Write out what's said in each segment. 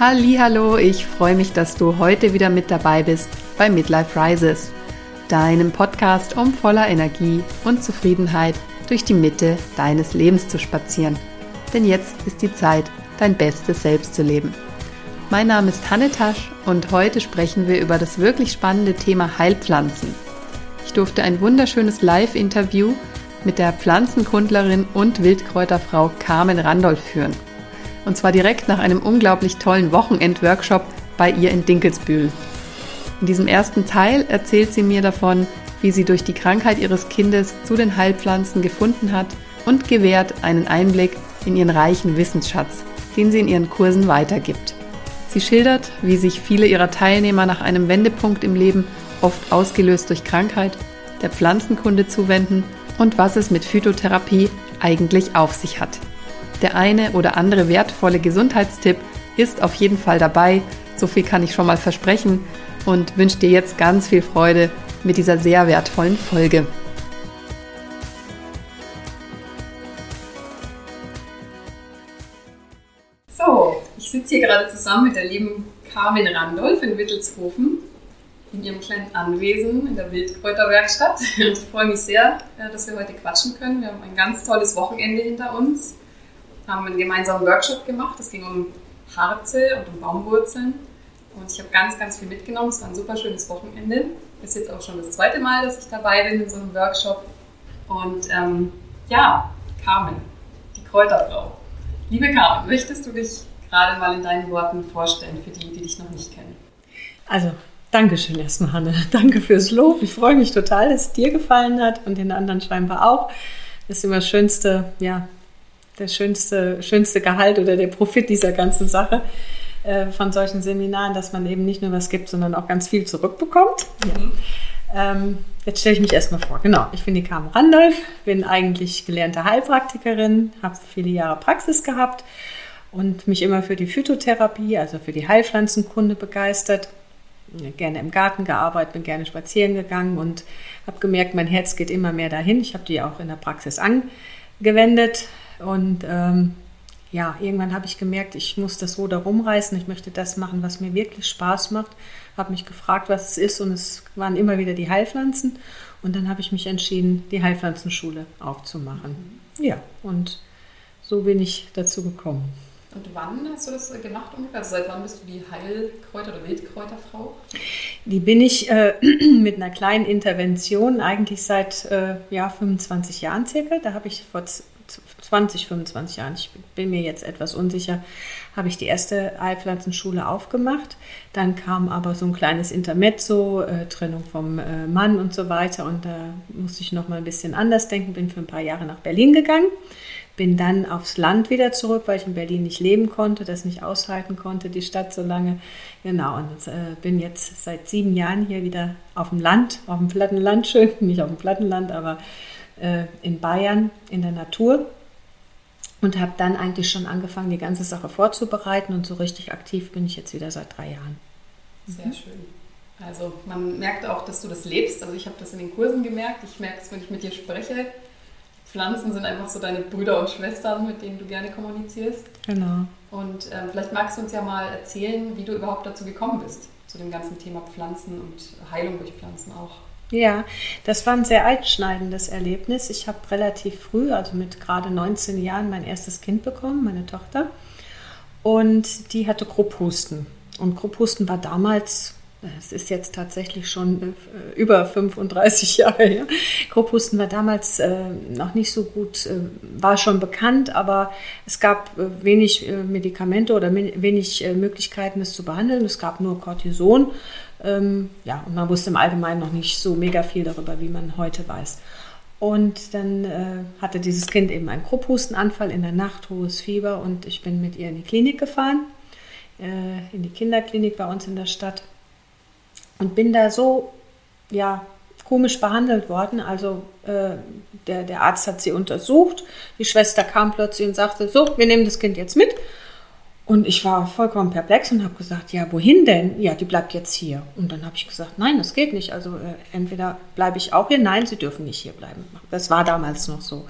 Hallo, ich freue mich, dass du heute wieder mit dabei bist bei Midlife Rises, deinem Podcast, um voller Energie und Zufriedenheit durch die Mitte deines Lebens zu spazieren. Denn jetzt ist die Zeit, dein bestes Selbst zu leben. Mein Name ist Hanne Tasch und heute sprechen wir über das wirklich spannende Thema Heilpflanzen. Ich durfte ein wunderschönes Live-Interview mit der Pflanzenkundlerin und Wildkräuterfrau Carmen Randolph führen. Und zwar direkt nach einem unglaublich tollen Wochenend-Workshop bei ihr in Dinkelsbühl. In diesem ersten Teil erzählt sie mir davon, wie sie durch die Krankheit ihres Kindes zu den Heilpflanzen gefunden hat und gewährt einen Einblick in ihren reichen Wissensschatz, den sie in ihren Kursen weitergibt. Sie schildert, wie sich viele ihrer Teilnehmer nach einem Wendepunkt im Leben, oft ausgelöst durch Krankheit, der Pflanzenkunde zuwenden und was es mit Phytotherapie eigentlich auf sich hat. Der eine oder andere wertvolle Gesundheitstipp ist auf jeden Fall dabei. So viel kann ich schon mal versprechen und wünsche dir jetzt ganz viel Freude mit dieser sehr wertvollen Folge. So, ich sitze hier gerade zusammen mit der lieben Carmen Randolph in Wittelshofen in ihrem kleinen Anwesen in der Wildkräuterwerkstatt. Ich freue mich sehr, äh, dass wir heute quatschen können. Wir haben ein ganz tolles Wochenende hinter uns haben einen gemeinsamen Workshop gemacht. Es ging um Harze und um Baumwurzeln. Und ich habe ganz, ganz viel mitgenommen. Es war ein super schönes Wochenende. Ist jetzt auch schon das zweite Mal, dass ich dabei bin in so einem Workshop. Und ähm, ja, Carmen, die Kräuterfrau. Liebe Carmen, möchtest du dich gerade mal in deinen Worten vorstellen für die, die dich noch nicht kennen? Also, Dankeschön erstmal, Hanne. Danke fürs Lob. Ich freue mich total, dass es dir gefallen hat und den anderen scheinbar auch. Das ist immer das Schönste, ja, der schönste, schönste Gehalt oder der Profit dieser ganzen Sache äh, von solchen Seminaren, dass man eben nicht nur was gibt, sondern auch ganz viel zurückbekommt. Mhm. Ähm, jetzt stelle ich mich erstmal vor. Genau, ich bin die Carmen Randolph, bin eigentlich gelernte Heilpraktikerin, habe viele Jahre Praxis gehabt und mich immer für die Phytotherapie, also für die Heilpflanzenkunde begeistert. Gerne im Garten gearbeitet, bin gerne spazieren gegangen und habe gemerkt, mein Herz geht immer mehr dahin. Ich habe die auch in der Praxis angewendet, und ähm, ja, irgendwann habe ich gemerkt, ich muss das Ruder rumreißen, ich möchte das machen, was mir wirklich Spaß macht. Habe mich gefragt, was es ist und es waren immer wieder die Heilpflanzen. Und dann habe ich mich entschieden, die Heilpflanzenschule aufzumachen. Ja, und so bin ich dazu gekommen. Und wann hast du das gemacht ungefähr? Also seit wann bist du die Heilkräuter- oder Wildkräuterfrau? Die bin ich äh, mit einer kleinen Intervention eigentlich seit äh, ja, 25 Jahren circa. Da habe ich vor 20, 25 Jahren, ich bin mir jetzt etwas unsicher, habe ich die erste Heilpflanzenschule aufgemacht. Dann kam aber so ein kleines Intermezzo, äh, Trennung vom äh, Mann und so weiter. Und da musste ich noch mal ein bisschen anders denken, bin für ein paar Jahre nach Berlin gegangen. Bin dann aufs Land wieder zurück, weil ich in Berlin nicht leben konnte, das nicht aushalten konnte, die Stadt so lange. Genau, und äh, bin jetzt seit sieben Jahren hier wieder auf dem Land, auf dem platten Land, schön, nicht auf dem platten Land, aber äh, in Bayern in der Natur und habe dann eigentlich schon angefangen, die ganze Sache vorzubereiten und so richtig aktiv bin ich jetzt wieder seit drei Jahren. Sehr schön. Also man merkt auch, dass du das lebst. Also ich habe das in den Kursen gemerkt. Ich merke es, wenn ich mit dir spreche. Pflanzen sind einfach so deine Brüder und Schwestern, mit denen du gerne kommunizierst. Genau. Und äh, vielleicht magst du uns ja mal erzählen, wie du überhaupt dazu gekommen bist, zu dem ganzen Thema Pflanzen und Heilung durch Pflanzen auch. Ja, das war ein sehr einschneidendes Erlebnis. Ich habe relativ früh, also mit gerade 19 Jahren, mein erstes Kind bekommen, meine Tochter. Und die hatte Krupphusten. Und Krupphusten war damals, es ist jetzt tatsächlich schon äh, über 35 Jahre her, Krupphusten war damals äh, noch nicht so gut, äh, war schon bekannt, aber es gab wenig Medikamente oder wenig Möglichkeiten, es zu behandeln. Es gab nur Cortison ähm, ja, und man wusste im Allgemeinen noch nicht so mega viel darüber, wie man heute weiß. Und dann äh, hatte dieses Kind eben einen Krupphustenanfall in der Nacht, hohes Fieber und ich bin mit ihr in die Klinik gefahren, äh, in die Kinderklinik bei uns in der Stadt und bin da so, ja, komisch behandelt worden. Also äh, der, der Arzt hat sie untersucht, die Schwester kam plötzlich und sagte, so, wir nehmen das Kind jetzt mit und ich war vollkommen perplex und habe gesagt, ja, wohin denn? Ja, die bleibt jetzt hier. Und dann habe ich gesagt, nein, das geht nicht. Also äh, entweder bleibe ich auch hier, nein, sie dürfen nicht hier bleiben. Das war damals noch so.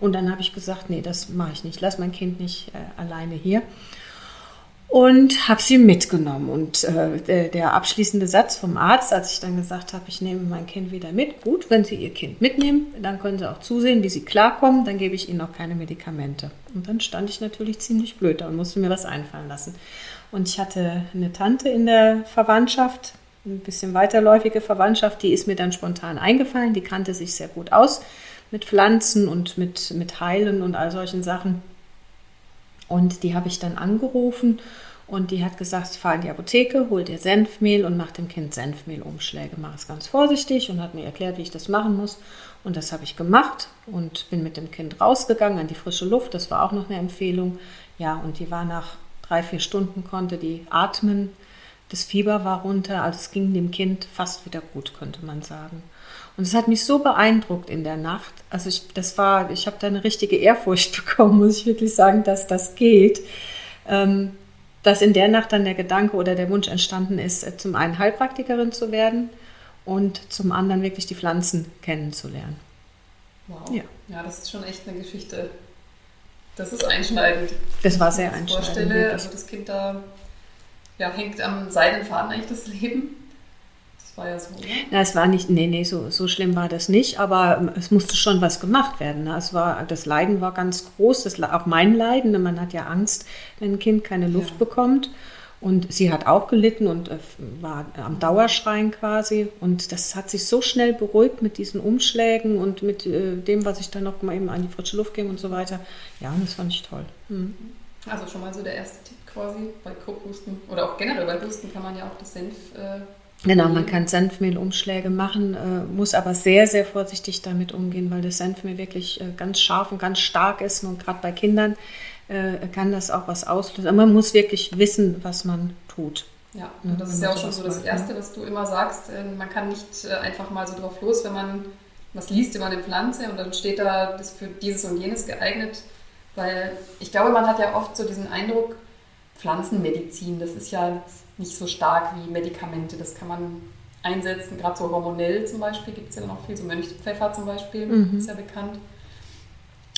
Und dann habe ich gesagt, nee, das mache ich nicht. Lass mein Kind nicht äh, alleine hier. Und habe sie mitgenommen. Und äh, der, der, abschließende Satz vom Arzt, als ich dann gesagt habe, ich nehme mein Kind wieder mit, gut, wenn Sie Ihr Kind mitnehmen, dann können Sie auch zusehen, wie Sie klarkommen, dann gebe ich Ihnen auch keine Medikamente. Und dann stand ich natürlich ziemlich blöd da und musste mir was einfallen lassen. Und ich hatte eine Tante in der Verwandtschaft, ein bisschen weiterläufige Verwandtschaft, die ist mir dann spontan eingefallen, die kannte sich sehr gut aus mit Pflanzen und mit, mit Heilen und all solchen Sachen. Und die habe ich dann angerufen und die hat gesagt, fahr in die Apotheke, hol dir Senfmehl und mach dem Kind Senfmehlumschläge. Mach es ganz vorsichtig und hat mir erklärt, wie ich das machen muss. Und das habe ich gemacht und bin mit dem Kind rausgegangen an die frische Luft. Das war auch noch eine Empfehlung. Ja, und die war nach drei, vier Stunden, konnte die atmen. Das Fieber war runter, also es ging dem Kind fast wieder gut, könnte man sagen. Und es hat mich so beeindruckt in der Nacht. Also ich, das war, ich habe da eine richtige Ehrfurcht bekommen, muss ich wirklich sagen, dass das geht. Ähm, dass in der Nacht dann der Gedanke oder der Wunsch entstanden ist, äh, zum einen Heilpraktikerin zu werden und zum anderen wirklich die Pflanzen kennenzulernen. Wow. Ja, ja das ist schon echt eine Geschichte. Das ist einschneidend. Das war sehr einschneidend. Ich vorstelle, also das Kind da ja, hängt am Seidenfaden eigentlich das Leben war ja so, ne? Na, es war nicht, nee, nee, so, so schlimm war das nicht, aber ähm, es musste schon was gemacht werden. Ne? Es war, das Leiden war ganz groß, das, auch mein Leiden. Ne? Man hat ja Angst, wenn ein Kind keine Luft ja. bekommt. Und sie hat auch gelitten und äh, war am Dauerschreien quasi. Und das hat sich so schnell beruhigt mit diesen Umschlägen und mit äh, dem, was ich dann noch mal eben an die frische Luft gebe und so weiter. Ja, das fand ich toll. Mhm. Also schon mal so der erste Tipp quasi bei Kopfhusten oder auch generell bei Husten kann man ja auch das Senf äh, Genau, man kann Senfmehlumschläge machen, äh, muss aber sehr, sehr vorsichtig damit umgehen, weil das Senfmehl wirklich äh, ganz scharf und ganz stark ist und gerade bei Kindern äh, kann das auch was auslösen. Aber man muss wirklich wissen, was man tut. Ja, und das ist ja auch schon so das Erste, was du immer sagst. Äh, man kann nicht äh, einfach mal so drauf los, wenn man was liest über eine Pflanze und dann steht da, das für dieses und jenes geeignet. Weil ich glaube, man hat ja oft so diesen Eindruck, Pflanzenmedizin, das ist ja nicht so stark wie Medikamente. Das kann man einsetzen, gerade so hormonell zum Beispiel gibt es ja noch viel, so Mönchspfeffer zum Beispiel, mhm. ist ja bekannt.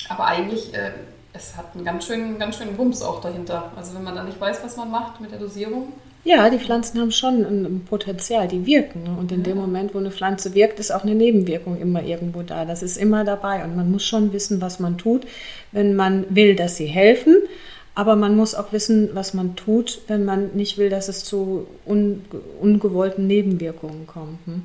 Aber eigentlich, äh, es hat einen ganz schönen, ganz schönen Wumms auch dahinter. Also wenn man da nicht weiß, was man macht mit der Dosierung. Ja, die Pflanzen haben schon ein Potenzial, die wirken. Ne? Und in ja. dem Moment, wo eine Pflanze wirkt, ist auch eine Nebenwirkung immer irgendwo da. Das ist immer dabei. Und man muss schon wissen, was man tut, wenn man will, dass sie helfen. Aber man muss auch wissen, was man tut, wenn man nicht will, dass es zu un ungewollten Nebenwirkungen kommt. Hm?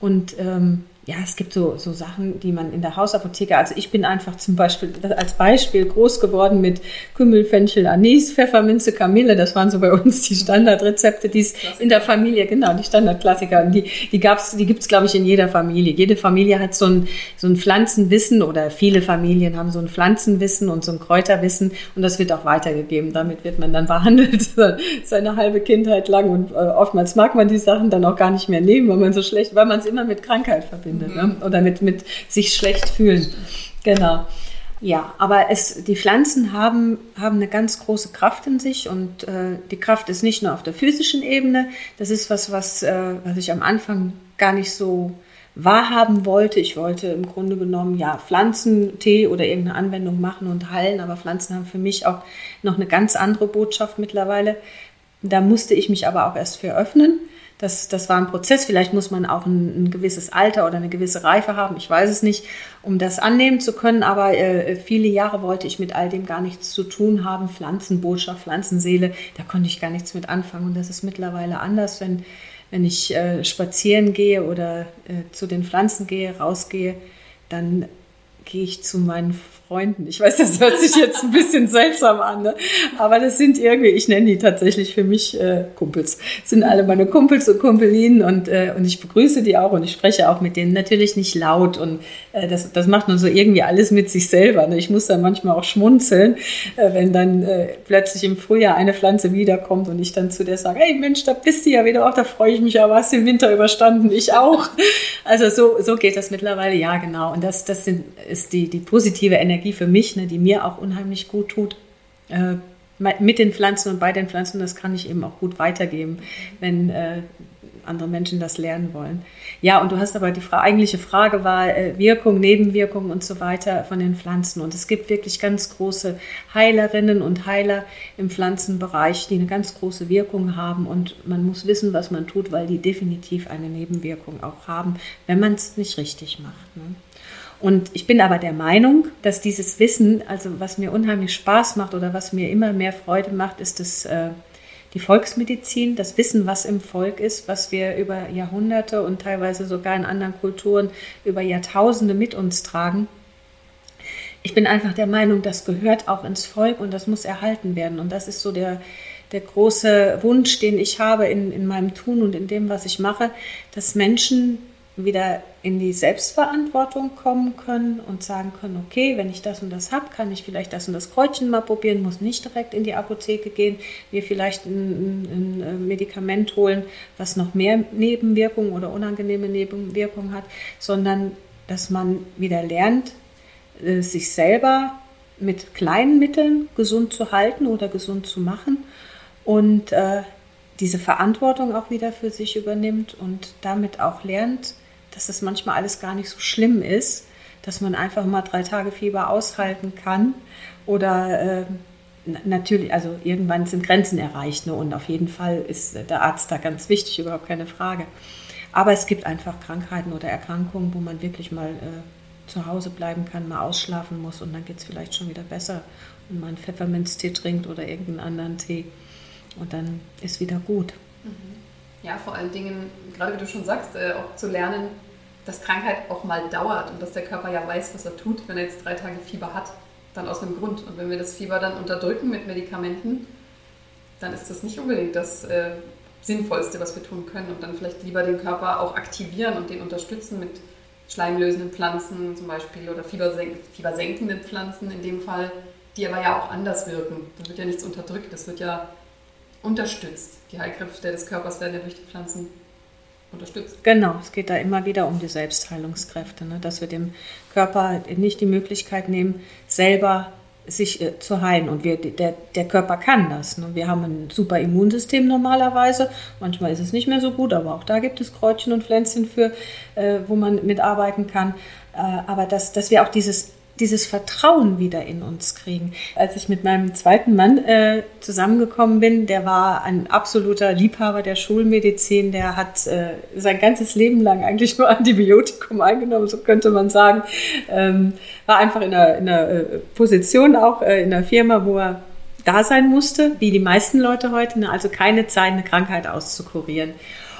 Und ähm, ja, es gibt so, so Sachen, die man in der Hausapotheke, also ich bin einfach zum Beispiel als Beispiel groß geworden mit Kümmel, Fenchel, Anis, Pfefferminze, Kamille. Das waren so bei uns die Standardrezepte, die es in der Familie, genau, die Standardklassiker. Und die, die gab's, die gibt's glaube ich, in jeder Familie. Jede Familie hat so ein, so ein Pflanzenwissen oder viele Familien haben so ein Pflanzenwissen und so ein Kräuterwissen und das wird auch weitergegeben. Damit wird man dann behandelt seine halbe Kindheit lang und äh, oftmals mag man die Sachen dann auch gar nicht mehr nehmen, weil man so schlecht, weil man es immer mit Krankheit verbindet verbindet mhm. ne? oder mit, mit sich schlecht fühlen. Genau. Ja, aber es, die Pflanzen haben, haben eine ganz große Kraft in sich und äh, die Kraft ist nicht nur auf der physischen Ebene. Das ist was, was, äh, was ich am Anfang gar nicht so wahrhaben wollte. Ich wollte im Grunde genommen ja Pflanzentee oder irgendeine Anwendung machen und heilen, aber Pflanzen haben für mich auch noch eine ganz andere Botschaft mittlerweile. Da musste ich mich aber auch erst für öffnen. Das, das war ein Prozess. Vielleicht muss man auch ein, ein, gewisses Alter oder eine gewisse Reife haben, ich weiß es nicht, um das annehmen zu können. Aber äh, viele Jahre wollte ich mit all dem gar nichts zu tun haben. Pflanzenbotschaft, Pflanzenseele, da konnte ich gar nichts mit anfangen. Und das ist mittlerweile anders, wenn, wenn ich äh, spazieren gehe oder äh, zu den Pflanzen gehe, rausgehe, dann gehe ich zu meinen Freunden. Ich weiß, das hört sich jetzt ein bisschen seltsam an, ne? aber das sind irgendwie, ich nenne die tatsächlich für mich äh, Kumpels. Das sind alle meine Kumpels und Kumpelinen und, äh, und ich begrüße die auch und ich spreche auch mit denen natürlich nicht laut und äh, das, das macht man so irgendwie alles mit sich selber. Ne? Ich muss dann manchmal auch schmunzeln, äh, wenn dann äh, plötzlich im Frühjahr eine Pflanze wiederkommt und ich dann zu der sage, hey Mensch, da bist du ja wieder, auch da freue ich mich, aber hast den Winter überstanden, ich auch. Also so, so geht das mittlerweile, ja genau. Und das, das sind, ist die, die positive Energie Energie für mich, ne, die mir auch unheimlich gut tut. Äh, mit den Pflanzen und bei den Pflanzen, das kann ich eben auch gut weitergeben. Wenn, äh, andere Menschen das lernen wollen. Ja, und du hast aber die Fra eigentliche Frage war äh, Wirkung, Nebenwirkung und so weiter von den Pflanzen. Und es gibt wirklich ganz große Heilerinnen und Heiler im Pflanzenbereich, die eine ganz große Wirkung haben. Und man muss wissen, was man tut, weil die definitiv eine Nebenwirkung auch haben, wenn man es nicht richtig macht. Ne? Und ich bin aber der Meinung, dass dieses Wissen, also was mir unheimlich Spaß macht oder was mir immer mehr Freude macht, ist das, äh, die Volksmedizin, das Wissen, was im Volk ist, was wir über Jahrhunderte und teilweise sogar in anderen Kulturen über Jahrtausende mit uns tragen. Ich bin einfach der Meinung, das gehört auch ins Volk und das muss erhalten werden. Und das ist so der, der große Wunsch, den ich habe in, in meinem Tun und in dem, was ich mache, dass Menschen wieder in die Selbstverantwortung kommen können und sagen können, okay, wenn ich das und das habe, kann ich vielleicht das und das Kreuzchen mal probieren, muss nicht direkt in die Apotheke gehen, mir vielleicht ein, ein, ein Medikament holen, was noch mehr Nebenwirkungen oder unangenehme Nebenwirkungen hat, sondern dass man wieder lernt, äh, sich selber mit kleinen Mitteln gesund zu halten oder gesund zu machen und äh, diese Verantwortung auch wieder für sich übernimmt und damit auch lernt, dass das manchmal alles gar nicht so schlimm ist, dass man einfach mal drei Tage Fieber aushalten kann oder äh, natürlich, also irgendwann sind Grenzen erreicht ne? und auf jeden Fall ist der Arzt da ganz wichtig, überhaupt keine Frage. Aber es gibt einfach Krankheiten oder Erkrankungen, wo man wirklich mal äh, zu Hause bleiben kann, mal ausschlafen muss und dann geht es vielleicht schon wieder besser und man einen Pfefferminztee trinkt oder irgendeinen anderen Tee und dann ist wieder gut. Mhm. Ja, vor allen Dingen, gerade wie du schon sagst, äh, auch zu lernen, dass Krankheit auch mal dauert und dass der Körper ja weiß, was er tut, wenn er jetzt drei Tage Fieber hat, dann aus einem Grund. Und wenn wir das Fieber dann unterdrücken mit Medikamenten, dann ist das nicht unbedingt das äh, Sinnvollste, was wir tun können. Und dann vielleicht lieber den Körper auch aktivieren und den unterstützen mit schleimlösenden Pflanzen zum Beispiel oder fiebersenk fiebersenkenden Pflanzen in dem Fall, die aber ja auch anders wirken. Da wird ja nichts unterdrückt, das wird ja unterstützt. Die Heilkräfte des Körpers werden ja durch die Pflanzen unterstützt. Genau, es geht da immer wieder um die Selbstheilungskräfte, ne? dass wir dem Körper nicht die Möglichkeit nehmen, selber sich äh, zu heilen. Und wir, der, der Körper kann das. Ne? Wir haben ein super Immunsystem normalerweise. Manchmal ist es nicht mehr so gut, aber auch da gibt es Kräutchen und Pflänzchen für, äh, wo man mitarbeiten kann. Äh, aber dass, dass wir auch dieses dieses Vertrauen wieder in uns kriegen. Als ich mit meinem zweiten Mann äh, zusammengekommen bin, der war ein absoluter Liebhaber der Schulmedizin, der hat äh, sein ganzes Leben lang eigentlich nur Antibiotikum eingenommen, so könnte man sagen. Ähm, war einfach in einer, in einer äh, Position auch äh, in der Firma, wo er da sein musste, wie die meisten Leute heute, ne? also keine Zeit, eine Krankheit auszukurieren.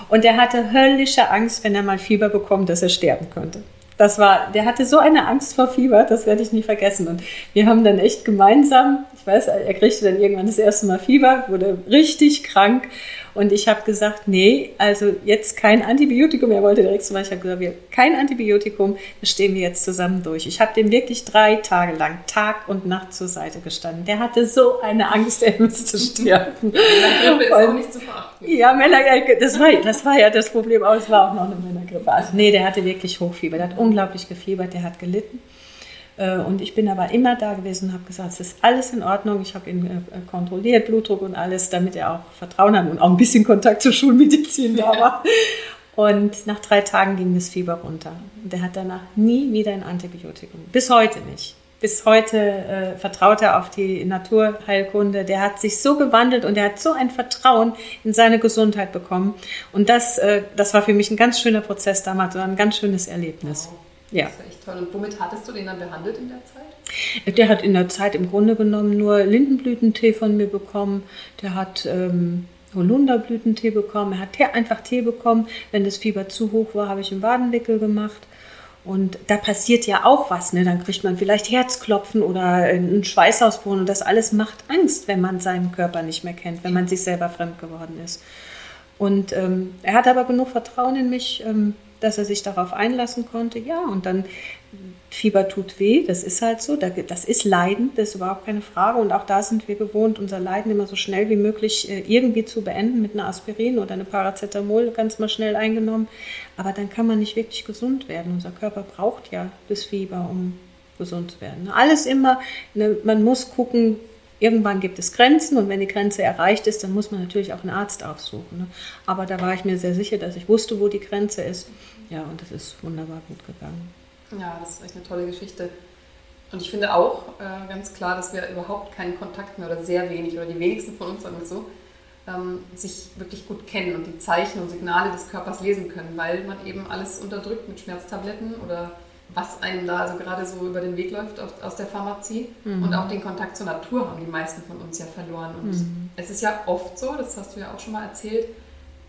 Und er hatte höllische Angst, wenn er mal Fieber bekommt, dass er sterben könnte. Das war, der hatte so eine Angst vor Fieber, das werde ich nie vergessen. Und wir haben dann echt gemeinsam, ich weiß, er kriegte dann irgendwann das erste Mal Fieber, wurde richtig krank und ich habe gesagt, nee, also jetzt kein Antibiotikum. Er wollte direkt zum Beispiel, ich habe gesagt, kein Antibiotikum, das stehen wir jetzt zusammen durch. Ich habe dem wirklich drei Tage lang, Tag und Nacht zur Seite gestanden. Der hatte so eine Angst, er müsste sterben. Männergrippe ist auch nicht zu verachten. Ja, Männergrippe, das war, das war ja das Problem, aber es war auch noch eine Männergrippe. Also nee, der hatte wirklich Hochfieber, der hat unglaublich gefiebert, der hat gelitten. Äh, und ich bin aber immer da gewesen und habe gesagt, es ist alles in Ordnung. Ich habe ihn äh, kontrolliert, Blutdruck und alles, damit er auch Vertrauen hat und auch ein bisschen Kontakt zur Schulmedizin da war. Und nach drei Tagen ging das Fieber runter. Und er hat danach nie wieder ein Antibiotikum. Bis heute nicht. Bis heute äh, vertraut er auf die Naturheilkunde. Der hat sich so gewandelt und er hat so ein Vertrauen in seine Gesundheit bekommen. Und das, äh, das war für mich ein ganz schöner Prozess damals und ein ganz schönes Erlebnis. Wow. Ja. Das ist echt toll. Und womit hattest du den dann behandelt in der Zeit? Der hat in der Zeit im Grunde genommen nur Lindenblütentee von mir bekommen. Der hat ähm, Holunderblütentee bekommen. Er hat einfach Tee bekommen. Wenn das Fieber zu hoch war, habe ich einen Wadenwickel gemacht. Und da passiert ja auch was. Ne? Dann kriegt man vielleicht Herzklopfen oder einen Schweißausbruch. Und das alles macht Angst, wenn man seinen Körper nicht mehr kennt, wenn man sich selber fremd geworden ist. Und ähm, er hat aber genug Vertrauen in mich. Ähm, dass er sich darauf einlassen konnte. Ja, und dann Fieber tut weh, das ist halt so, das ist Leiden, das ist überhaupt keine Frage. Und auch da sind wir gewohnt, unser Leiden immer so schnell wie möglich äh, irgendwie zu beenden mit einer Aspirin oder einer Paracetamol ganz mal schnell eingenommen. Aber dann kann man nicht wirklich gesund werden. Unser Körper braucht ja das Fieber, um gesund zu werden. Alles immer, ne, man muss gucken, irgendwann gibt es Grenzen und wenn die Grenze erreicht ist, dann muss man natürlich auch einen Arzt aufsuchen. Ne? Aber da war ich mir sehr sicher, dass ich wusste, wo die Grenze ist. Ja, und das ist wunderbar gut gegangen. Ja, das ist echt eine tolle Geschichte. Und ich finde auch äh, ganz klar, dass wir überhaupt keinen Kontakt mehr oder sehr wenig oder die wenigsten von uns, sagen wir so, ähm, sich wirklich gut kennen und die Zeichen und Signale des Körpers lesen können, weil man eben alles unterdrückt mit Schmerztabletten oder was einem da also gerade so über den Weg läuft aus der Pharmazie. Mhm. Und auch den Kontakt zur Natur haben die meisten von uns ja verloren. Und mhm. es ist ja oft so, das hast du ja auch schon mal erzählt,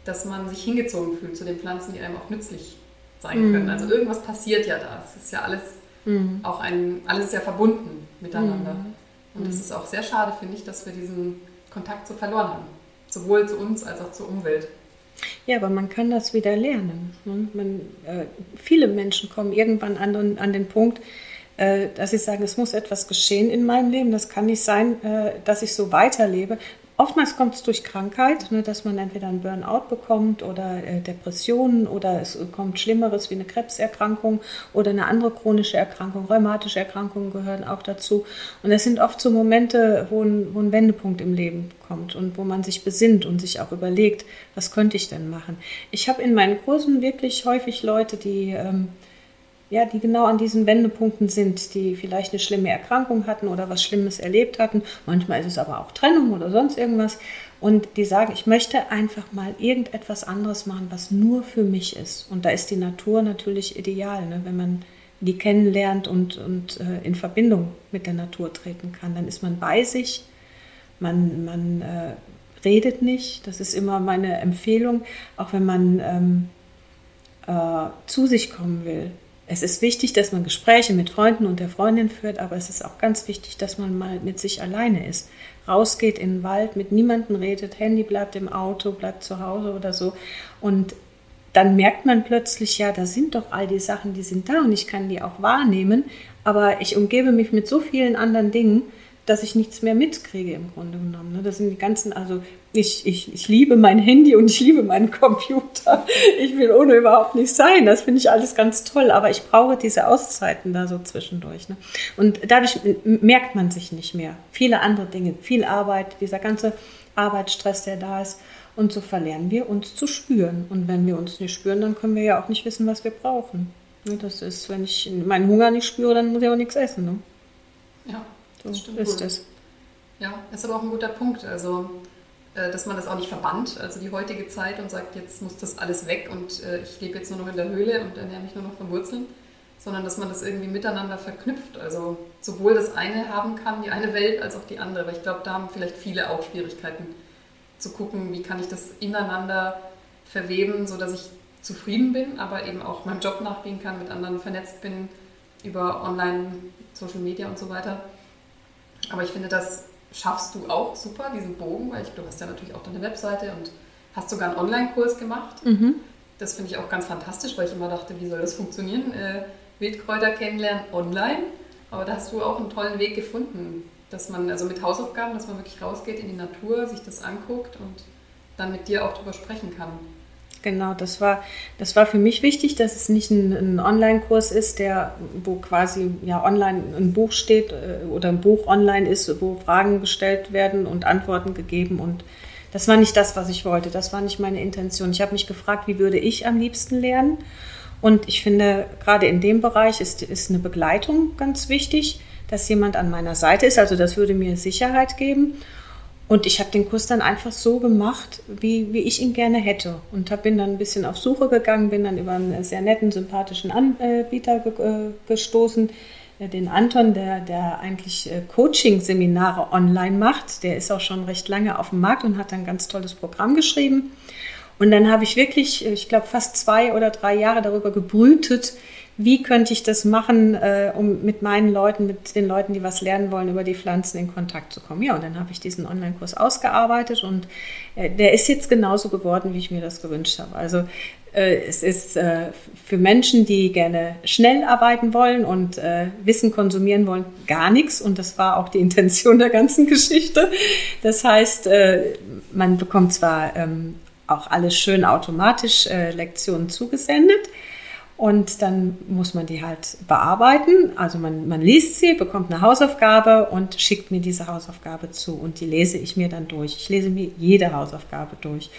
dass man sich hingezogen fühlt zu den Pflanzen, die einem auch nützlich sein mhm. können. Also irgendwas passiert ja da. Es ist ja alles mhm. auch ein, alles ist ja verbunden miteinander. Mhm. Und es mhm. ist auch sehr schade, finde ich, dass wir diesen Kontakt so verloren haben. Sowohl zu uns als auch zur Umwelt. Ja, aber man kann das wieder lernen. Ne? Man, äh, viele Menschen kommen irgendwann an, an den Punkt, äh, dass sie sagen, es muss etwas geschehen in meinem Leben. Das kann nicht sein, äh, dass ich so weiterlebe. Oftmals kommt es durch Krankheit, ne, dass man entweder einen Burnout bekommt oder äh, Depressionen oder es kommt Schlimmeres wie eine Krebserkrankung oder eine andere chronische Erkrankung. Rheumatische Erkrankungen gehören auch dazu. Und das sind oft so Momente, wo ein, wo ein Wendepunkt im Leben kommt und wo man sich besinnt und sich auch überlegt, was könnte ich denn machen. Ich habe in meinen Kursen wirklich häufig Leute, die... Ähm, ja, die genau an diesen Wendepunkten sind, die vielleicht eine schlimme Erkrankung hatten oder was Schlimmes erlebt hatten. Manchmal ist es aber auch Trennung oder sonst irgendwas. Und die sagen, ich möchte einfach mal irgendetwas anderes machen, was nur für mich ist. Und da ist die Natur natürlich ideal, ne? wenn man die kennenlernt und, und äh, in Verbindung mit der Natur treten kann. Dann ist man bei sich, man, man äh, redet nicht. Das ist immer meine Empfehlung, auch wenn man ähm, äh, zu sich kommen will es ist wichtig, dass man Gespräche mit Freunden und der Freundin führt, aber es ist auch ganz wichtig, dass man mal mit sich alleine ist. Rausgeht in den Wald, mit niemandem redet, Handy bleibt im Auto, bleibt zu Hause oder so. Und dann merkt man plötzlich, ja, da sind doch all die Sachen, die sind da und ich kann die auch wahrnehmen, aber ich umgebe mich mit so vielen anderen Dingen, dass ich nichts mehr mitkriege im Grunde genommen. Ne? Das sind die ganzen, also ich, ich, ich liebe mein Handy und ich liebe meinen Computer. Ich will ohne überhaupt nicht sein. Das finde ich alles ganz toll. Aber ich brauche diese Auszeiten da so zwischendurch. Ne? Und dadurch merkt man sich nicht mehr. Viele andere Dinge, viel Arbeit, dieser ganze Arbeitsstress, der da ist. Und so verlernen wir uns zu spüren. Und wenn wir uns nicht spüren, dann können wir ja auch nicht wissen, was wir brauchen. Ne? Das ist, wenn ich meinen Hunger nicht spüre, dann muss ich auch nichts essen. Ne? Ja. Das stimmt ist es. Ja, ist aber auch ein guter Punkt. Also, äh, dass man das auch nicht verbannt, also die heutige Zeit und sagt, jetzt muss das alles weg und äh, ich lebe jetzt nur noch in der Höhle und ernähre mich nur noch von Wurzeln, sondern dass man das irgendwie miteinander verknüpft. Also sowohl das eine haben kann, die eine Welt, als auch die andere. Weil ich glaube, da haben vielleicht viele auch Schwierigkeiten zu gucken, wie kann ich das ineinander verweben, sodass ich zufrieden bin, aber eben auch meinem Job nachgehen kann, mit anderen vernetzt bin über Online, Social Media und so weiter. Aber ich finde, das schaffst du auch super, diesen Bogen, weil ich, du hast ja natürlich auch deine Webseite und hast sogar einen Online-Kurs gemacht. Mhm. Das finde ich auch ganz fantastisch, weil ich immer dachte, wie soll das funktionieren? Äh, Wildkräuter kennenlernen online. Aber da hast du auch einen tollen Weg gefunden, dass man, also mit Hausaufgaben, dass man wirklich rausgeht in die Natur, sich das anguckt und dann mit dir auch darüber sprechen kann. Genau, das war, das war für mich wichtig, dass es nicht ein, ein Online-Kurs ist, der, wo quasi ja online ein Buch steht äh, oder ein Buch online ist, wo Fragen gestellt werden und Antworten gegeben. Und das war nicht das, was ich wollte. Das war nicht meine Intention. Ich habe mich gefragt, wie würde ich am liebsten lernen? Und ich finde, gerade in dem Bereich ist, ist eine Begleitung ganz wichtig, dass jemand an meiner Seite ist. Also das würde mir Sicherheit geben. Und ich habe den Kurs dann einfach so gemacht, wie, wie ich ihn gerne hätte. Und hab, bin dann ein bisschen auf Suche gegangen, bin dann über einen sehr netten, sympathischen Anbieter ge äh, gestoßen, äh, den Anton, der, der eigentlich äh, Coaching-Seminare online macht. Der ist auch schon recht lange auf dem Markt und hat ein ganz tolles Programm geschrieben. Und dann habe ich wirklich, ich glaube, fast zwei oder drei Jahre darüber gebrütet, wie könnte ich das machen, äh, um mit meinen Leuten, mit den Leuten, die was lernen wollen, über die Pflanzen in Kontakt zu kommen. Ja, und dann habe ich diesen Online-Kurs ausgearbeitet und äh, der ist jetzt genauso geworden, wie ich mir das gewünscht habe. Also äh, es ist äh, für Menschen, die gerne schnell arbeiten wollen und äh, Wissen konsumieren wollen, gar nichts. Und das war auch die Intention der ganzen Geschichte. Das heißt, äh, man bekommt zwar ähm, auch alles schön automatisch Lektionen zugesendet, Und dann muss man die halt bearbeiten. Also man, man liest sie, bekommt eine Hausaufgabe und schickt mir diese Hausaufgabe zu. Und die lese ich mir dann durch. Ich lese mir jede Hausaufgabe durch.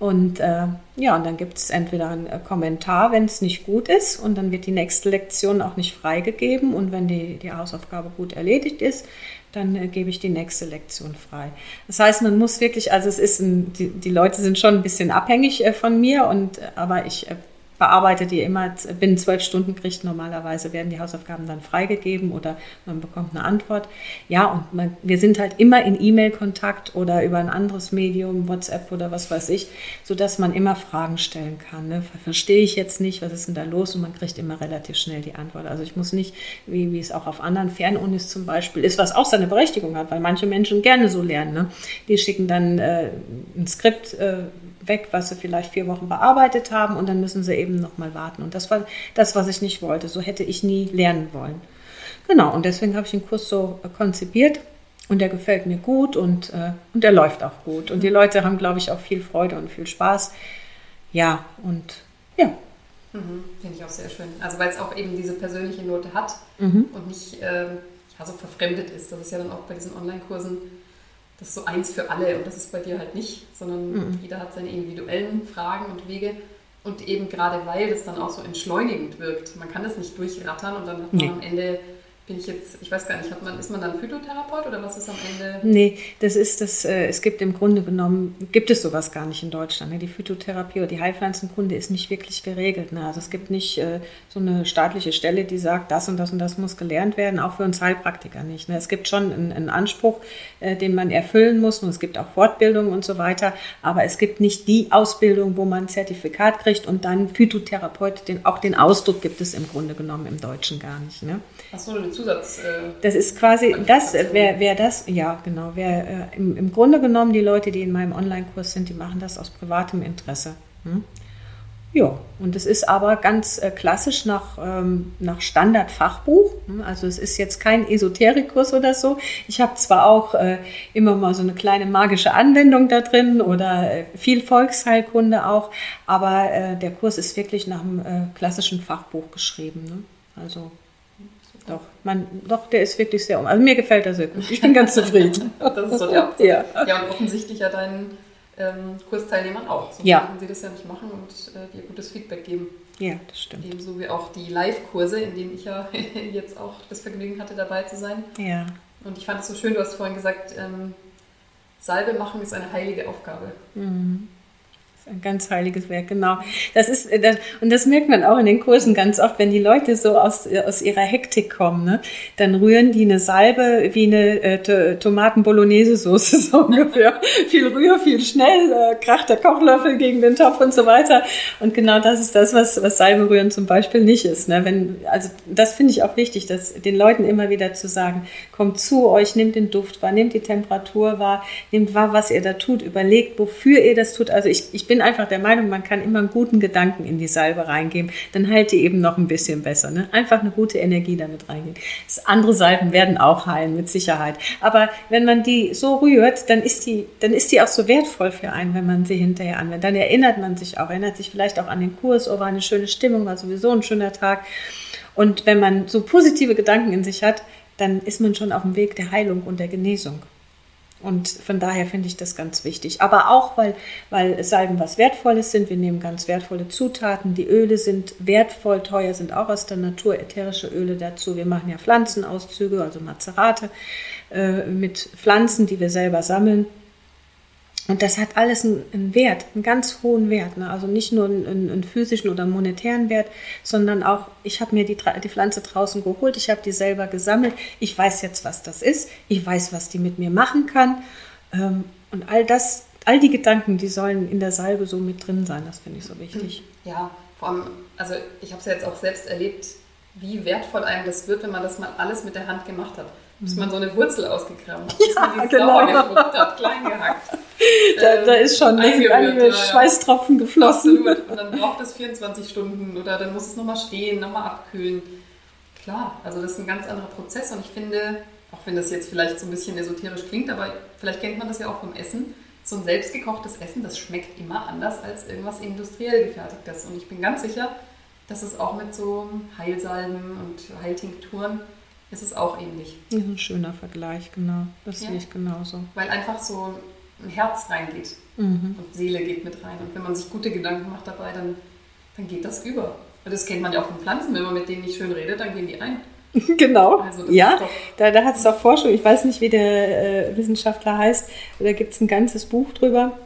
Und äh, ja, und dann gibt es entweder einen äh, Kommentar, wenn es nicht gut ist, und dann wird die nächste Lektion auch nicht freigegeben. Und wenn die, die Hausaufgabe gut erledigt ist, dann äh, gebe ich die nächste Lektion frei. Das heißt, man muss wirklich, also es ist ein, die, die Leute sind schon ein bisschen abhängig äh, von mir, und äh, aber ich bearbeitet die immer, binnen zwölf Stunden kriegt normalerweise, werden die Hausaufgaben dann freigegeben oder man bekommt eine Antwort. Ja, und man, wir sind halt immer in E-Mail-Kontakt oder über ein anderes Medium, WhatsApp oder was weiß ich, sodass man immer Fragen stellen kann. Ne? Verstehe ich jetzt nicht, was ist denn da los? Und man kriegt immer relativ schnell die Antwort. Also ich muss nicht, wie, wie es auch auf anderen Fernunis zum Beispiel ist, was auch seine Berechtigung hat, weil manche Menschen gerne so lernen. Ne? Die schicken dann äh, ein Skript, äh, weg, was sie vielleicht vier Wochen bearbeitet haben und dann müssen sie eben nochmal warten. Und das war das, was ich nicht wollte. So hätte ich nie lernen wollen. Genau, und deswegen habe ich den Kurs so konzipiert und der gefällt mir gut und, äh, und der läuft auch gut. Und die Leute haben, glaube ich, auch viel Freude und viel Spaß. Ja, und ja. Mhm, Finde ich auch sehr schön. Also weil es auch eben diese persönliche Note hat mhm. und nicht äh, ja, so verfremdet ist. Das ist ja dann auch bei diesen Online-Kursen das ist so eins für alle und das ist bei dir halt nicht, sondern mhm. jeder hat seine individuellen Fragen und Wege. Und eben gerade weil das dann auch so entschleunigend wirkt. Man kann das nicht durchrattern und dann hat man nee. am Ende bin ich jetzt, ich weiß gar nicht, man, ist man dann Phytotherapeut oder was ist am Ende? Nee, das ist das, äh, es gibt im Grunde genommen, gibt es sowas gar nicht in Deutschland. Ne? Die Phytotherapie oder die Heilpflanzenkunde ist nicht wirklich geregelt. Ne? Also es gibt nicht äh, so eine staatliche Stelle, die sagt, das und das und das muss gelernt werden, auch für uns Heilpraktiker nicht. Ne? Es gibt schon einen, einen Anspruch, äh, den man erfüllen muss und es gibt auch Fortbildungen und so weiter, aber es gibt nicht die Ausbildung, wo man ein Zertifikat kriegt und dann Phytotherapeut, den, auch den Ausdruck gibt es im Grunde genommen im Deutschen gar nicht. Ne? Achso, eine Zusatz. Äh, das ist quasi, das wäre wär das, ja, genau. Wär, äh, im, im, Grunde genommen, die Leute, die in meinem Online-Kurs sind, die machen das aus privatem Interesse. Hm? Ja, und es ist aber ganz äh, klassisch nach, ähm, nach Standardfachbuch. Hm? Also es ist jetzt kein Esoterikkurs oder so. Ich habe zwar auch äh, immer mal so eine kleine magische Anwendung da drin oder äh, viel Volksheilkunde auch, aber äh, der Kurs ist wirklich nach einem äh, klassischen Fachbuch geschrieben. Ne? Also man, doch, der ist wirklich sehr um. Also mir gefällt er sehr gut. Ich bin ganz zufrieden. das ist so der Hauptsache. Ja. ja, und offensichtlich ja deinen ähm, Kursteilnehmern auch. Sonst ja. würden sie das ja nicht machen und äh, dir gutes Feedback geben. Ja, das stimmt. Ebenso wie auch die Live-Kurse, in denen ich ja jetzt auch das Vergnügen hatte, dabei zu sein. Ja. Und ich fand es so schön, du hast vorhin gesagt, ähm, Salbe machen ist eine heilige Aufgabe. Mhm. Ein ganz heiliges Werk, genau. Das ist, äh, das, und das merkt man auch in den Kursen ganz oft, wenn die Leute so aus, aus ihrer Hektik kommen, ne, dann rühren die eine Salbe wie eine äh, Tomaten-Bolognese-Soße so ungefähr. viel Rühr, viel schnell, äh, kracht der Kochlöffel gegen den Topf und so weiter. Und genau das ist das, was, was Salbe zum Beispiel nicht ist. Ne? Wenn, also das finde ich auch wichtig, dass den Leuten immer wieder zu sagen, kommt zu euch, nehmt den Duft wahr, nehmt die Temperatur wahr, nehmt wahr, was ihr da tut, überlegt, wofür ihr das tut. Also ich, ich bin bin einfach der Meinung, man kann immer einen guten Gedanken in die Salbe reingeben. Dann heilt die eben noch ein bisschen besser. Ne? Einfach eine gute Energie damit reingehen. Das andere Salben werden auch heilen, mit Sicherheit. Aber wenn man die so rührt, dann ist die, dann ist die auch so wertvoll für einen, wenn man sie hinterher anwendet. Dann erinnert man sich auch, erinnert sich vielleicht auch an den Kurs, oh, war eine schöne Stimmung, war sowieso ein schöner Tag. Und wenn man so positive Gedanken in sich hat, dann ist man schon auf dem Weg der Heilung und der Genesung. Und von daher finde ich das ganz wichtig. Aber auch, weil, weil Salben was Wertvolles sind. Wir nehmen ganz wertvolle Zutaten. Die Öle sind wertvoll, teuer, sind auch aus der Natur ätherische Öle dazu. Wir machen ja Pflanzenauszüge, also Mazerate äh, mit Pflanzen, die wir selber sammeln. Und das hat alles einen, Wert, einen ganz hohen Wert. Ne? Also nicht nur einen, einen, physischen oder monetären Wert, sondern auch, ich habe mir die, die Pflanze draußen geholt, ich habe die selber gesammelt, ich weiß jetzt, was das ist, ich weiß, was die mit mir machen kann. Ähm, und all das, all die Gedanken, die sollen in der Salbe so mit drin sein, das finde ich so wichtig. Ja, vor allem, also ich habe es ja jetzt auch selbst erlebt, wie wertvoll einem das wird, wenn man das mal alles mit der Hand gemacht hat bis man so eine Wurzel ausgekramt hat, bis ja, man die genau. gefruchtet hat, klein gehackt. Da, da ist schon einige ja, Schweißtropfen geflossen. Absolut. Und dann braucht es 24 Stunden oder dann muss es nochmal stehen, nochmal abkühlen. Klar, also das ist ein ganz anderer Prozess und ich finde, auch wenn das jetzt vielleicht so ein bisschen esoterisch klingt, aber vielleicht kennt man das ja auch vom Essen, so ein selbstgekochtes Essen, das schmeckt immer anders als irgendwas industriell gefertigtes. Und ich bin ganz sicher, Das ist auch mit so Heilsalben und Heiltinkturen ist es auch ähnlich. Das ist ein schöner Vergleich, genau. Das ja. sehe ich genauso. Weil einfach so ein Herz reingeht mhm. und Seele geht mit rein. Und wenn man sich gute Gedanken macht dabei, dann, dann geht das über. Und das kennt man ja auch von Pflanzen, wenn man mit denen nicht schön redet, dann gehen die ein. Genau. Also ja, da, da hat es doch Forschung, ich weiß nicht, wie der äh, Wissenschaftler heißt, da gibt es ein ganzes Buch drüber.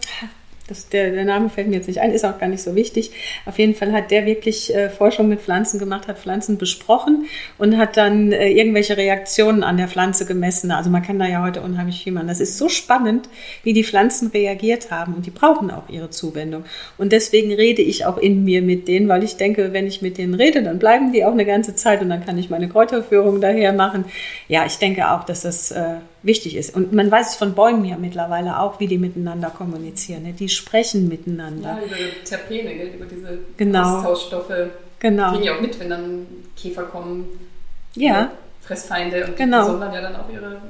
Das, der, der, Name fällt mir jetzt nicht ein, ist auch gar nicht so wichtig. Auf jeden Fall hat der wirklich äh, Forschung mit Pflanzen gemacht, hat Pflanzen besprochen und hat dann äh, irgendwelche Reaktionen an der Pflanze gemessen. Also man kann da ja heute unheimlich viel machen. Das ist so spannend, wie die Pflanzen reagiert haben und die brauchen auch ihre Zuwendung. Und deswegen rede ich auch in mir mit denen, weil ich denke, wenn ich mit denen rede, dann bleiben die auch eine ganze Zeit und dann kann ich meine Kräuterführung daher machen. Ja, ich denke auch, dass das äh, wichtig ist. Und man weiß es von Bäumen ja mittlerweile auch, wie die miteinander kommunizieren. Ne? Die sprechen miteinander. Ja, über Terpene, über diese genau. Austauschstoffe. Genau. Kriegen ja auch mit, wenn dann Käfer kommen. Ja. Fressfeinde und genau. die sondern ja dann auch ihre,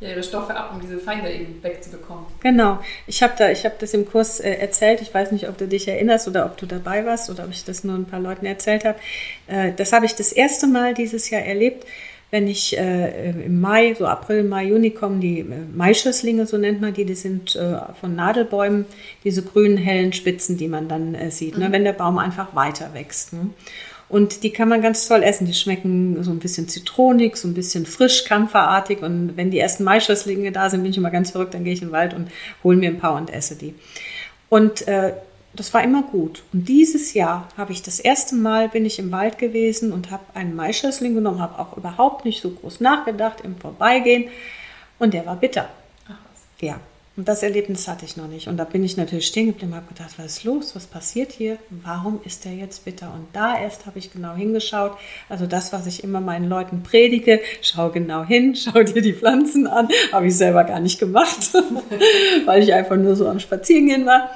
ihre Stoffe ab, um diese Feinde eben wegzubekommen. Genau. Ich habe da, das im Kurs äh, erzählt. Ich weiß nicht, ob du dich erinnerst oder ob du dabei warst oder ob ich das nur ein paar Leuten erzählt habe. Äh, das habe ich das erste Mal dieses Jahr erlebt wenn ich äh, im Mai, so April, Mai, Juni kommen die äh, Maischösslinge, so nennt man die, die sind äh, von Nadelbäumen, diese grünen, hellen Spitzen, die man dann äh, sieht, ne, mhm. ne, wenn der Baum einfach weiter wächst. Ne? Und die kann man ganz toll essen. Die schmecken so ein bisschen zitronig, so ein bisschen frisch, kampferartig. Und wenn die ersten Maischösslinge da sind, bin ich immer ganz verrückt, dann gehe ich in den Wald und hole mir ein paar und esse die. Und äh, das war immer gut. Und dieses Jahr habe ich das erste Mal bin ich im Wald gewesen und habe einen Maischössling genommen, habe auch überhaupt nicht so groß nachgedacht im Vorbeigehen und der war bitter. Ach was. Ja. Und das Erlebnis hatte ich noch nicht. Und da bin ich natürlich stehen geblieben und habe gedacht, was ist los? Was passiert hier? Warum ist der jetzt bitter? Und da erst habe ich genau hingeschaut. Also das, was ich immer meinen Leuten predige, schau genau hin, schau dir die Pflanzen an. Habe ich selber gar nicht gemacht, weil ich einfach nur so am Spazierengehen war.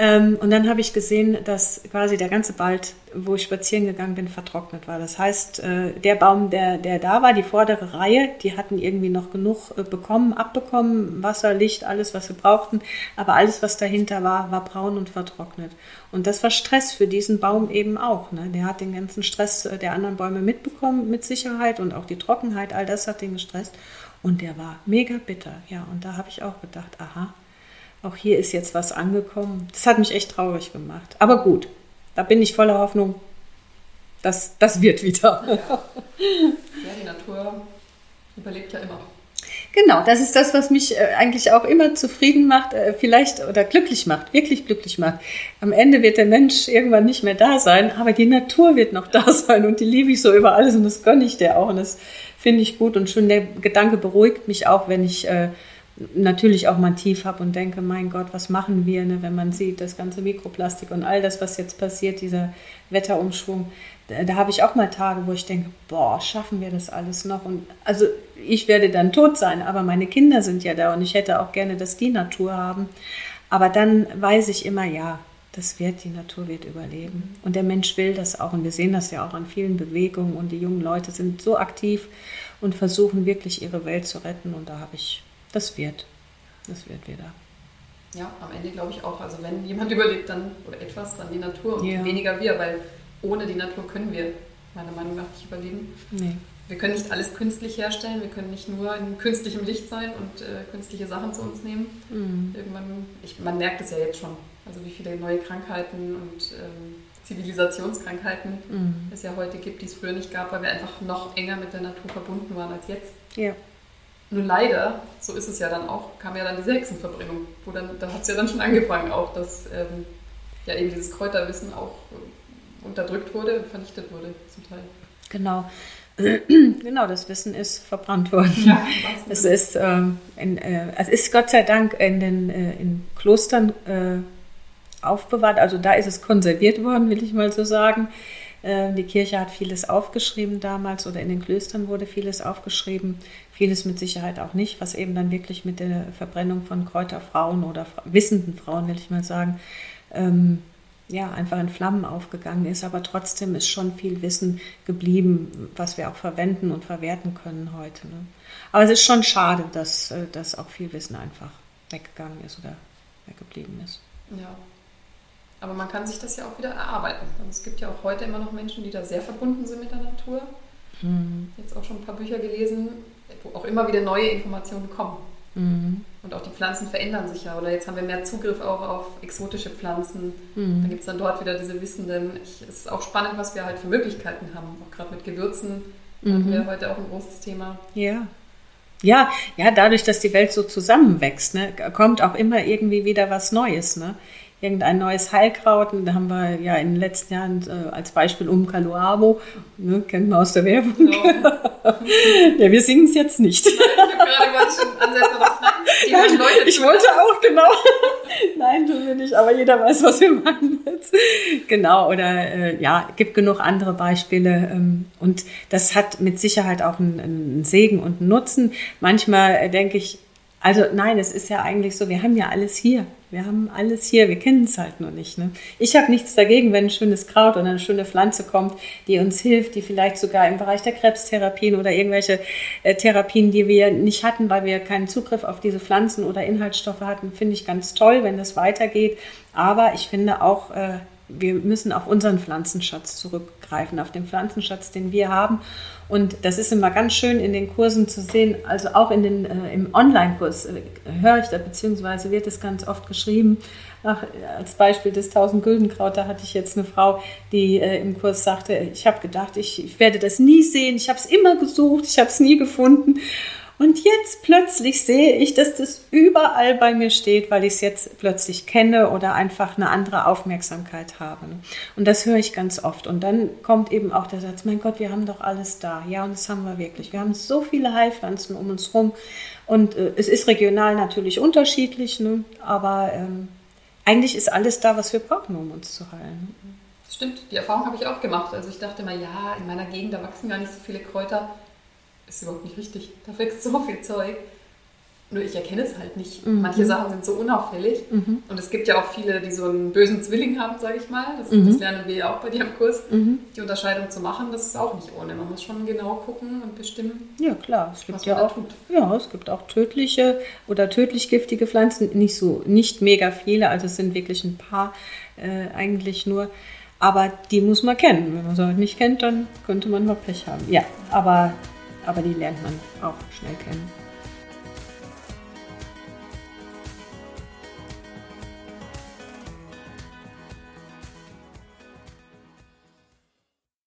Ähm, und dann habe ich gesehen, dass quasi der ganze Wald, wo ich spazieren gegangen bin, vertrocknet war. Das heißt, äh, der Baum, der, der da war, die vordere Reihe, die hatten irgendwie noch genug äh, bekommen, abbekommen, Wasser, Licht, alles, was sie brauchten. Aber alles, was dahinter war, war braun und vertrocknet. Und das war Stress für diesen Baum eben auch. Ne? Der hat den ganzen Stress äh, der anderen Bäume mitbekommen, mit Sicherheit. Und auch die Trockenheit, all das hat den gestresst. Und der war mega bitter. Ja, und da habe ich auch gedacht, aha, auch hier ist jetzt was angekommen. Das hat mich echt traurig gemacht. Aber gut, da bin ich voller Hoffnung. Das, das wird wieder. Ja. ja, die Natur überlebt ja immer. Genau, das ist das, was mich äh, eigentlich auch immer zufrieden macht, äh, vielleicht oder glücklich macht, wirklich glücklich macht. Am Ende wird der Mensch irgendwann nicht mehr da sein, aber die Natur wird noch da sein und die liebe ich so über alles und das gönne ich dir auch und das finde ich gut und schon der Gedanke beruhigt mich auch, wenn ich äh, natürlich auch mal tief habe und denke, mein Gott, was machen wir, ne, wenn man sieht, das ganze Mikroplastik und all das, was jetzt passiert, dieser Wetterumschwung. Da, da habe ich auch mal Tage, wo ich denke, boah, schaffen wir das alles noch? Und also ich werde dann tot sein, aber meine Kinder sind ja da und ich hätte auch gerne, dass die Natur haben. Aber dann weiß ich immer, ja, das wird, die Natur wird überleben. Und der Mensch will das auch. Und wir sehen das ja auch an vielen Bewegungen. Und die jungen Leute sind so aktiv und versuchen wirklich ihre Welt zu retten. Und da habe ich das wird. Das wird wieder. Ja, am Ende glaube ich auch. Also wenn jemand überlebt, dann oder etwas, dann die Natur und ja. weniger wir, weil ohne die Natur können wir meiner Meinung nach nicht überleben. Nee. Wir können nicht alles künstlich herstellen, wir können nicht nur in künstlichem Licht sein und äh, künstliche Sachen zu uns nehmen. Mhm. Irgendwann, ich, man merkt es ja jetzt schon, also wie viele neue Krankheiten und ähm, Zivilisationskrankheiten mhm. es ja heute gibt, die es früher nicht gab, weil wir einfach noch enger mit der Natur verbunden waren als jetzt. Ja. Nur leider, so ist es ja dann auch, kam ja dann diese Hexenverbrennung, wo dann, da hat es ja dann schon angefangen auch, dass ähm, ja eben dieses Kräuterwissen auch äh, unterdrückt wurde vernichtet wurde zum Teil. Genau. genau, das Wissen ist verbrannt worden. Ja, es ist, ähm, in, äh, es ist Gott sei Dank in den äh, in Klostern äh, aufbewahrt, also da ist es konserviert worden, will ich mal so sagen. Äh, die Kirche hat vieles aufgeschrieben damals oder in den Klöstern wurde vieles aufgeschrieben, vieles mit Sicherheit auch nicht, was eben dann wirklich mit der Verbrennung von Kräuterfrauen oder wissenden Frauen, will ich mal sagen, ähm, ja, einfach in Flammen aufgegangen ist. Aber trotzdem ist schon viel Wissen geblieben, was wir auch verwenden und verwerten können heute. Ne? Aber es ist schon schade, dass, äh, dass auch viel Wissen einfach weggegangen ist oder weggeblieben ist. Ja, Aber man kann sich das ja auch wieder erarbeiten. Und es gibt ja auch heute immer noch Menschen, die da sehr verbunden sind mit der Natur. Mhm. Jetzt auch schon ein paar Bücher gelesen, auch immer wieder neue Informationen kommen. Mhm. Und auch die Pflanzen verändern sich ja. Oder jetzt haben wir mehr Zugriff auch auf exotische Pflanzen. Mhm. Da gibt es dann dort wieder diese Wissenden. Es ist auch spannend, was wir halt für Möglichkeiten haben. Auch gerade mit Gewürzen mhm. hatten wir heute auch ein großes Thema. Ja. Ja, ja, dadurch, dass die Welt so zusammenwächst, ne, kommt auch immer irgendwie wieder was Neues. Ne? Irgendein neues Heilkraut. Und da haben wir ja in den letzten Jahren äh, als Beispiel Umkaluabo, ne, kennt man aus der Werbung. Genau. ja, wir singen es jetzt nicht. Nein, ich habe gerade wollte schon ansetzen, nein, ja, ich, ich wollte auch, genau. nein, tun wir nicht, aber jeder weiß, was wir machen jetzt. Genau, oder äh, ja, gibt genug andere Beispiele. Ähm, und das hat mit Sicherheit auch einen, einen Segen und einen Nutzen. Manchmal äh, denke ich, also nein, es ist ja eigentlich so, wir haben ja alles hier. Wir haben alles hier, wir kennen es halt nur nicht. Ne? Ich habe nichts dagegen, wenn ein schönes Kraut oder eine schöne Pflanze kommt, die uns hilft, die vielleicht sogar im Bereich der Krebstherapien oder irgendwelche äh, Therapien, die wir nicht hatten, weil wir keinen Zugriff auf diese Pflanzen oder Inhaltsstoffe hatten, finde ich ganz toll, wenn das weitergeht. Aber ich finde auch, äh, wir müssen auf unseren Pflanzenschatz zurückgreifen, auf den Pflanzenschatz, den wir haben. Und das ist immer ganz schön in den Kursen zu sehen, also auch in den, äh, im Online-Kurs äh, höre ich da, beziehungsweise wird es ganz oft geschrieben. Ach, als Beispiel des 1000 Güldenkraut, da hatte ich jetzt eine Frau, die äh, im Kurs sagte, ich habe gedacht, ich, ich werde das nie sehen, ich habe es immer gesucht, ich habe es nie gefunden. Und jetzt plötzlich sehe ich, dass das überall bei mir steht, weil ich es jetzt plötzlich kenne oder einfach eine andere Aufmerksamkeit habe. Und das höre ich ganz oft. Und dann kommt eben auch der Satz, mein Gott, wir haben doch alles da. Ja, und das haben wir wirklich. Wir haben so viele Heilpflanzen um uns herum. Und äh, es ist regional natürlich unterschiedlich, ne? aber ähm, eigentlich ist alles da, was wir brauchen, um uns zu heilen. Stimmt, die Erfahrung habe ich auch gemacht. Also ich dachte mal, ja, in meiner Gegend, da wachsen gar nicht so viele Kräuter ist überhaupt nicht richtig. Da wächst so viel Zeug. Nur ich erkenne es halt nicht. Mhm. Manche Sachen sind so unauffällig. Mhm. Und es gibt ja auch viele, die so einen bösen Zwilling haben, sage ich mal. Das, mhm. das, lernen wir ja auch bei dir im Kurs. Mhm. Die Unterscheidung zu machen, das ist auch nicht ohne. Man muss schon genau gucken und bestimmen. Ja, klar. Es gibt ja auch, tut. ja, es gibt auch tödliche oder tödlich giftige Pflanzen. Nicht so, nicht mega viele. Also es sind wirklich ein paar äh, eigentlich nur. Aber die muss man kennen. Wenn man sie halt nicht kennt, dann könnte man mal Pech haben. Ja, aber aber die lernt man auch schnell kennen.